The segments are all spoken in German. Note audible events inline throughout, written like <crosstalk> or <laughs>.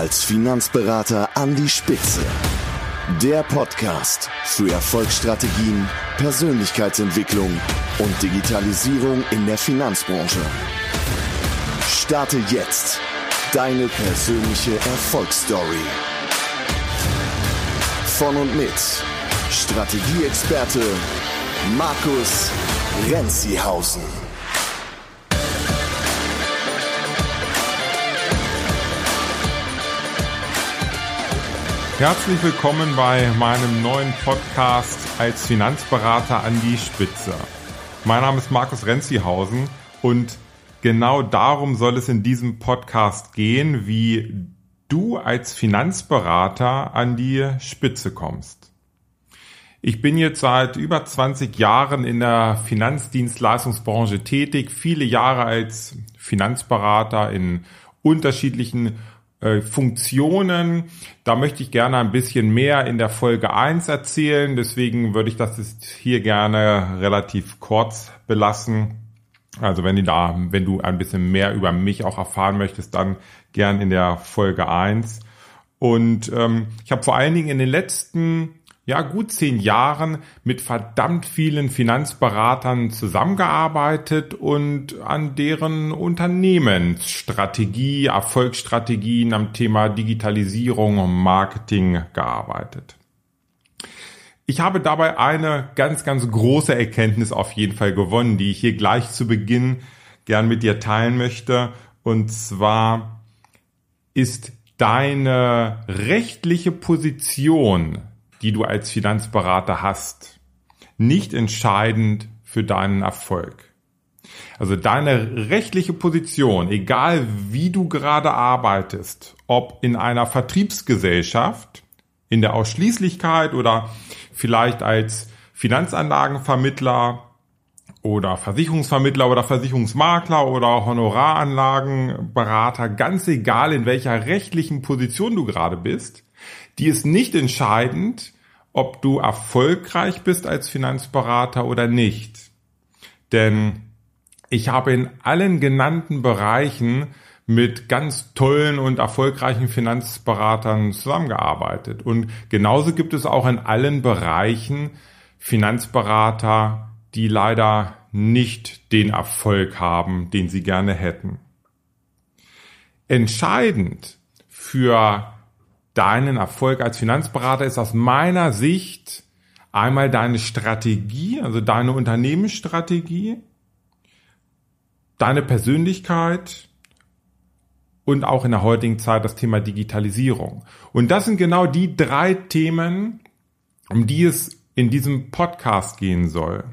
als Finanzberater an die Spitze. Der Podcast für Erfolgsstrategien, Persönlichkeitsentwicklung und Digitalisierung in der Finanzbranche. Starte jetzt deine persönliche Erfolgsstory. Von und mit Strategieexperte Markus Renzihausen. Herzlich willkommen bei meinem neuen Podcast als Finanzberater an die Spitze. Mein Name ist Markus Renzihausen und genau darum soll es in diesem Podcast gehen, wie du als Finanzberater an die Spitze kommst. Ich bin jetzt seit über 20 Jahren in der Finanzdienstleistungsbranche tätig, viele Jahre als Finanzberater in unterschiedlichen äh, Funktionen. Da möchte ich gerne ein bisschen mehr in der Folge 1 erzählen. Deswegen würde ich das jetzt hier gerne relativ kurz belassen. Also wenn du da, wenn du ein bisschen mehr über mich auch erfahren möchtest, dann gern in der Folge 1. Und ähm, ich habe vor allen Dingen in den letzten ja, gut zehn Jahren mit verdammt vielen Finanzberatern zusammengearbeitet und an deren Unternehmensstrategie, Erfolgsstrategien am Thema Digitalisierung und Marketing gearbeitet. Ich habe dabei eine ganz, ganz große Erkenntnis auf jeden Fall gewonnen, die ich hier gleich zu Beginn gern mit dir teilen möchte. Und zwar ist deine rechtliche Position die du als Finanzberater hast, nicht entscheidend für deinen Erfolg. Also deine rechtliche Position, egal wie du gerade arbeitest, ob in einer Vertriebsgesellschaft, in der Ausschließlichkeit oder vielleicht als Finanzanlagenvermittler oder Versicherungsvermittler oder Versicherungsmakler oder Honoraranlagenberater, ganz egal in welcher rechtlichen Position du gerade bist, die ist nicht entscheidend, ob du erfolgreich bist als Finanzberater oder nicht. Denn ich habe in allen genannten Bereichen mit ganz tollen und erfolgreichen Finanzberatern zusammengearbeitet. Und genauso gibt es auch in allen Bereichen Finanzberater, die leider nicht den Erfolg haben, den sie gerne hätten. Entscheidend für deinen Erfolg als Finanzberater ist aus meiner Sicht einmal deine Strategie, also deine Unternehmensstrategie, deine Persönlichkeit und auch in der heutigen Zeit das Thema Digitalisierung. Und das sind genau die drei Themen, um die es in diesem Podcast gehen soll.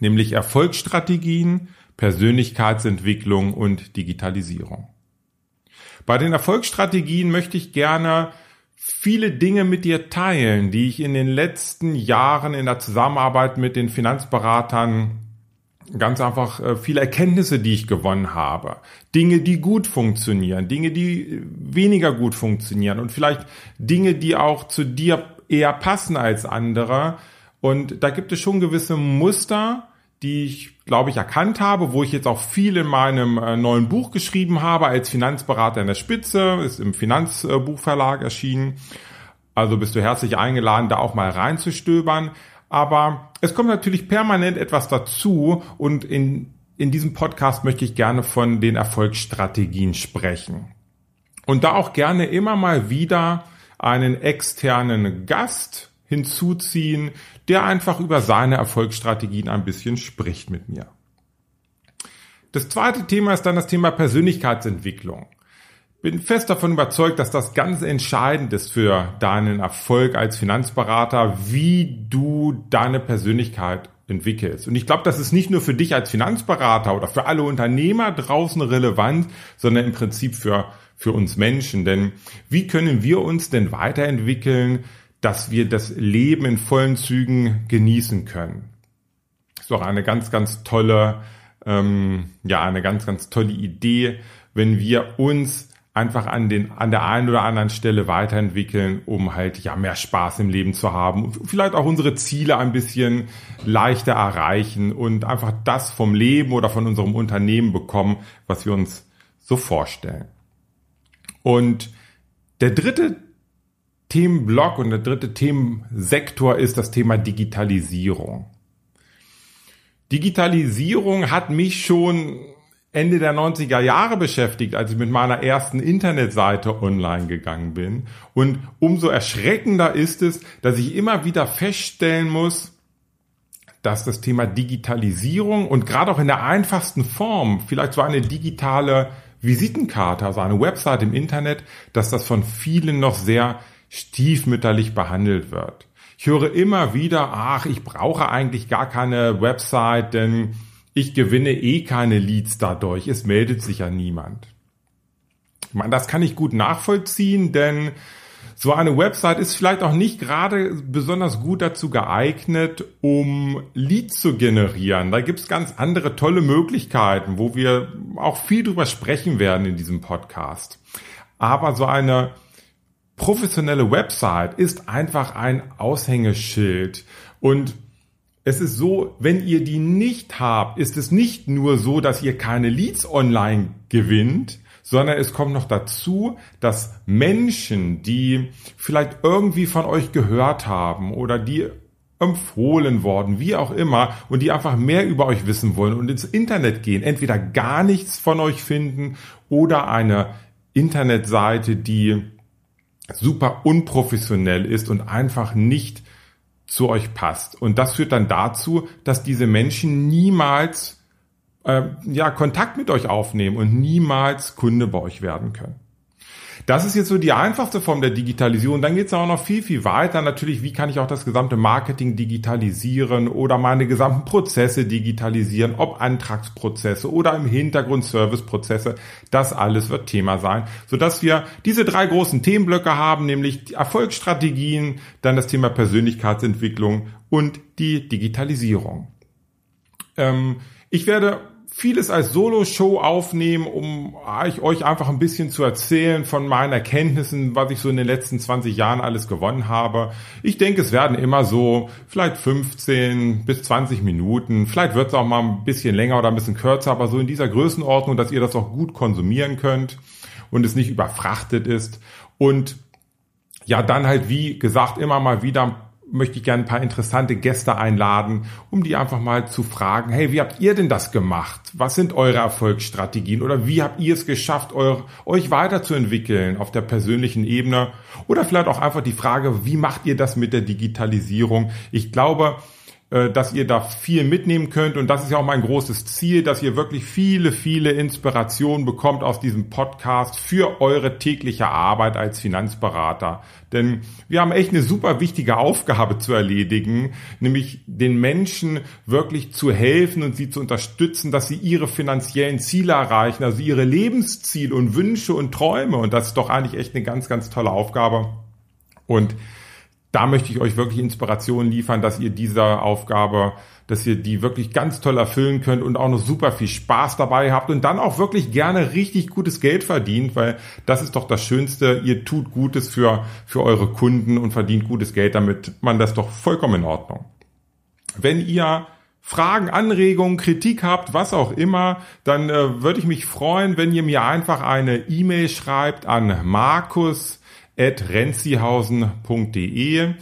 Nämlich Erfolgsstrategien, Persönlichkeitsentwicklung und Digitalisierung. Bei den Erfolgsstrategien möchte ich gerne viele Dinge mit dir teilen, die ich in den letzten Jahren in der Zusammenarbeit mit den Finanzberatern ganz einfach äh, viele Erkenntnisse, die ich gewonnen habe. Dinge, die gut funktionieren, Dinge, die weniger gut funktionieren und vielleicht Dinge, die auch zu dir eher passen als andere. Und da gibt es schon gewisse Muster, die ich, glaube ich, erkannt habe, wo ich jetzt auch viel in meinem äh, neuen Buch geschrieben habe, als Finanzberater in der Spitze, ist im Finanzbuchverlag erschienen. Also bist du herzlich eingeladen, da auch mal reinzustöbern. Aber es kommt natürlich permanent etwas dazu und in, in diesem Podcast möchte ich gerne von den Erfolgsstrategien sprechen. Und da auch gerne immer mal wieder einen externen Gast hinzuziehen, der einfach über seine Erfolgsstrategien ein bisschen spricht mit mir. Das zweite Thema ist dann das Thema Persönlichkeitsentwicklung. Bin fest davon überzeugt, dass das ganz entscheidend ist für deinen Erfolg als Finanzberater, wie du deine Persönlichkeit entwickelst. Und ich glaube, das ist nicht nur für dich als Finanzberater oder für alle Unternehmer draußen relevant, sondern im Prinzip für, für uns Menschen. Denn wie können wir uns denn weiterentwickeln, dass wir das Leben in vollen Zügen genießen können. Das ist auch eine ganz, ganz tolle, ähm, ja, eine ganz, ganz tolle Idee, wenn wir uns einfach an den, an der einen oder anderen Stelle weiterentwickeln, um halt, ja, mehr Spaß im Leben zu haben, vielleicht auch unsere Ziele ein bisschen leichter erreichen und einfach das vom Leben oder von unserem Unternehmen bekommen, was wir uns so vorstellen. Und Der dritte Themenblock und der dritte Themensektor ist das Thema Digitalisierung. Digitalisierung hat mich schon Ende der 90er Jahre beschäftigt, als ich mit meiner ersten Internetseite online gegangen bin. Und umso erschreckender ist es, dass ich immer wieder feststellen muss, dass das Thema Digitalisierung und gerade auch in der einfachsten Form, vielleicht so eine digitale Visitenkarte, also eine Website im Internet, dass das von vielen noch sehr stiefmütterlich behandelt wird. Ich höre immer wieder, ach, ich brauche eigentlich gar keine Website, denn ich gewinne eh keine Leads dadurch, es meldet sich ja niemand. Ich meine, das kann ich gut nachvollziehen, denn so eine Website ist vielleicht auch nicht gerade besonders gut dazu geeignet, um Leads zu generieren. Da gibt es ganz andere tolle Möglichkeiten, wo wir auch viel drüber sprechen werden in diesem Podcast. Aber so eine professionelle Website ist einfach ein Aushängeschild. Und es ist so, wenn ihr die nicht habt, ist es nicht nur so, dass ihr keine Leads online gewinnt, sondern es kommt noch dazu, dass Menschen, die vielleicht irgendwie von euch gehört haben oder die empfohlen worden, wie auch immer, und die einfach mehr über euch wissen wollen und ins Internet gehen, entweder gar nichts von euch finden oder eine Internetseite, die super unprofessionell ist und einfach nicht zu euch passt. Und das führt dann dazu, dass diese Menschen niemals äh, ja, Kontakt mit euch aufnehmen und niemals Kunde bei euch werden können. Das ist jetzt so die einfachste Form der Digitalisierung. Dann geht es auch noch viel, viel weiter. Natürlich, wie kann ich auch das gesamte Marketing digitalisieren oder meine gesamten Prozesse digitalisieren, ob Antragsprozesse oder im Hintergrund Serviceprozesse. Das alles wird Thema sein, sodass wir diese drei großen Themenblöcke haben, nämlich die Erfolgsstrategien, dann das Thema Persönlichkeitsentwicklung und die Digitalisierung. Ähm, ich werde vieles als Solo-Show aufnehmen, um euch einfach ein bisschen zu erzählen von meinen Erkenntnissen, was ich so in den letzten 20 Jahren alles gewonnen habe. Ich denke, es werden immer so vielleicht 15 bis 20 Minuten. Vielleicht wird es auch mal ein bisschen länger oder ein bisschen kürzer, aber so in dieser Größenordnung, dass ihr das auch gut konsumieren könnt und es nicht überfrachtet ist. Und ja, dann halt, wie gesagt, immer mal wieder möchte ich gerne ein paar interessante Gäste einladen, um die einfach mal zu fragen, hey, wie habt ihr denn das gemacht? Was sind eure Erfolgsstrategien oder wie habt ihr es geschafft, euch weiterzuentwickeln auf der persönlichen Ebene? Oder vielleicht auch einfach die Frage, wie macht ihr das mit der Digitalisierung? Ich glaube, dass ihr da viel mitnehmen könnt. Und das ist ja auch mein großes Ziel, dass ihr wirklich viele, viele Inspirationen bekommt aus diesem Podcast für eure tägliche Arbeit als Finanzberater. Denn wir haben echt eine super wichtige Aufgabe zu erledigen, nämlich den Menschen wirklich zu helfen und sie zu unterstützen, dass sie ihre finanziellen Ziele erreichen, also ihre Lebensziele und Wünsche und Träume. Und das ist doch eigentlich echt eine ganz, ganz tolle Aufgabe. Und da möchte ich euch wirklich Inspiration liefern, dass ihr diese Aufgabe, dass ihr die wirklich ganz toll erfüllen könnt und auch noch super viel Spaß dabei habt und dann auch wirklich gerne richtig gutes Geld verdient, weil das ist doch das Schönste. Ihr tut Gutes für, für eure Kunden und verdient gutes Geld damit. Man das doch vollkommen in Ordnung. Wenn ihr Fragen, Anregungen, Kritik habt, was auch immer, dann äh, würde ich mich freuen, wenn ihr mir einfach eine E-Mail schreibt an Markus renzihausen.de.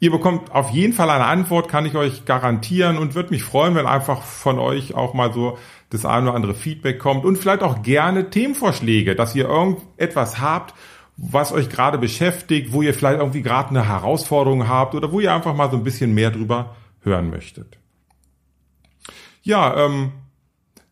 Ihr bekommt auf jeden Fall eine Antwort, kann ich euch garantieren und würde mich freuen, wenn einfach von euch auch mal so das eine oder andere Feedback kommt und vielleicht auch gerne Themenvorschläge, dass ihr irgendetwas habt, was euch gerade beschäftigt, wo ihr vielleicht irgendwie gerade eine Herausforderung habt oder wo ihr einfach mal so ein bisschen mehr drüber hören möchtet. Ja, ähm,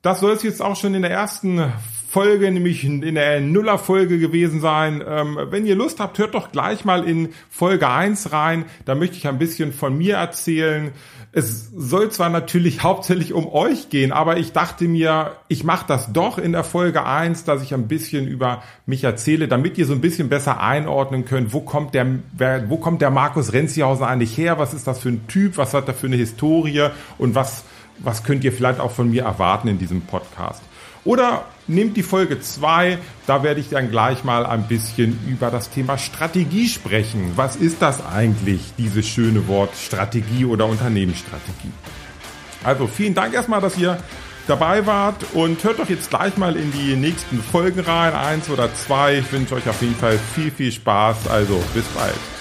das soll es jetzt auch schon in der ersten Folge, nämlich in der Nuller-Folge gewesen sein. Ähm, wenn ihr Lust habt, hört doch gleich mal in Folge 1 rein. Da möchte ich ein bisschen von mir erzählen. Es soll zwar natürlich <laughs> hauptsächlich um euch gehen, aber ich dachte mir, ich mache das doch in der Folge 1, dass ich ein bisschen über mich erzähle, damit ihr so ein bisschen besser einordnen könnt, wo kommt der, wer, wo kommt der Markus Renzihausen eigentlich her? Was ist das für ein Typ? Was hat er für eine Historie? Und was, was könnt ihr vielleicht auch von mir erwarten in diesem Podcast? Oder nehmt die Folge 2, da werde ich dann gleich mal ein bisschen über das Thema Strategie sprechen. Was ist das eigentlich, dieses schöne Wort Strategie oder Unternehmensstrategie? Also vielen Dank erstmal, dass ihr dabei wart und hört doch jetzt gleich mal in die nächsten Folgen rein, eins oder zwei. Ich wünsche euch auf jeden Fall viel, viel Spaß. Also bis bald.